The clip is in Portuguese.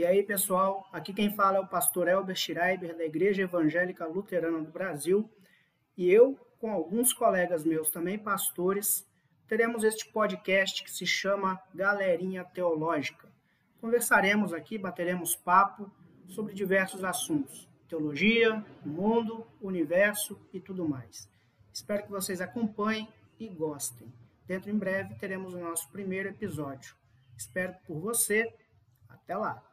E aí, pessoal, aqui quem fala é o pastor Elber Schreiber, da Igreja Evangélica Luterana do Brasil, e eu, com alguns colegas meus também pastores, teremos este podcast que se chama Galerinha Teológica. Conversaremos aqui, bateremos papo sobre diversos assuntos: teologia, mundo, universo e tudo mais. Espero que vocês acompanhem e gostem. Dentro em breve teremos o nosso primeiro episódio. Espero por você. Até lá!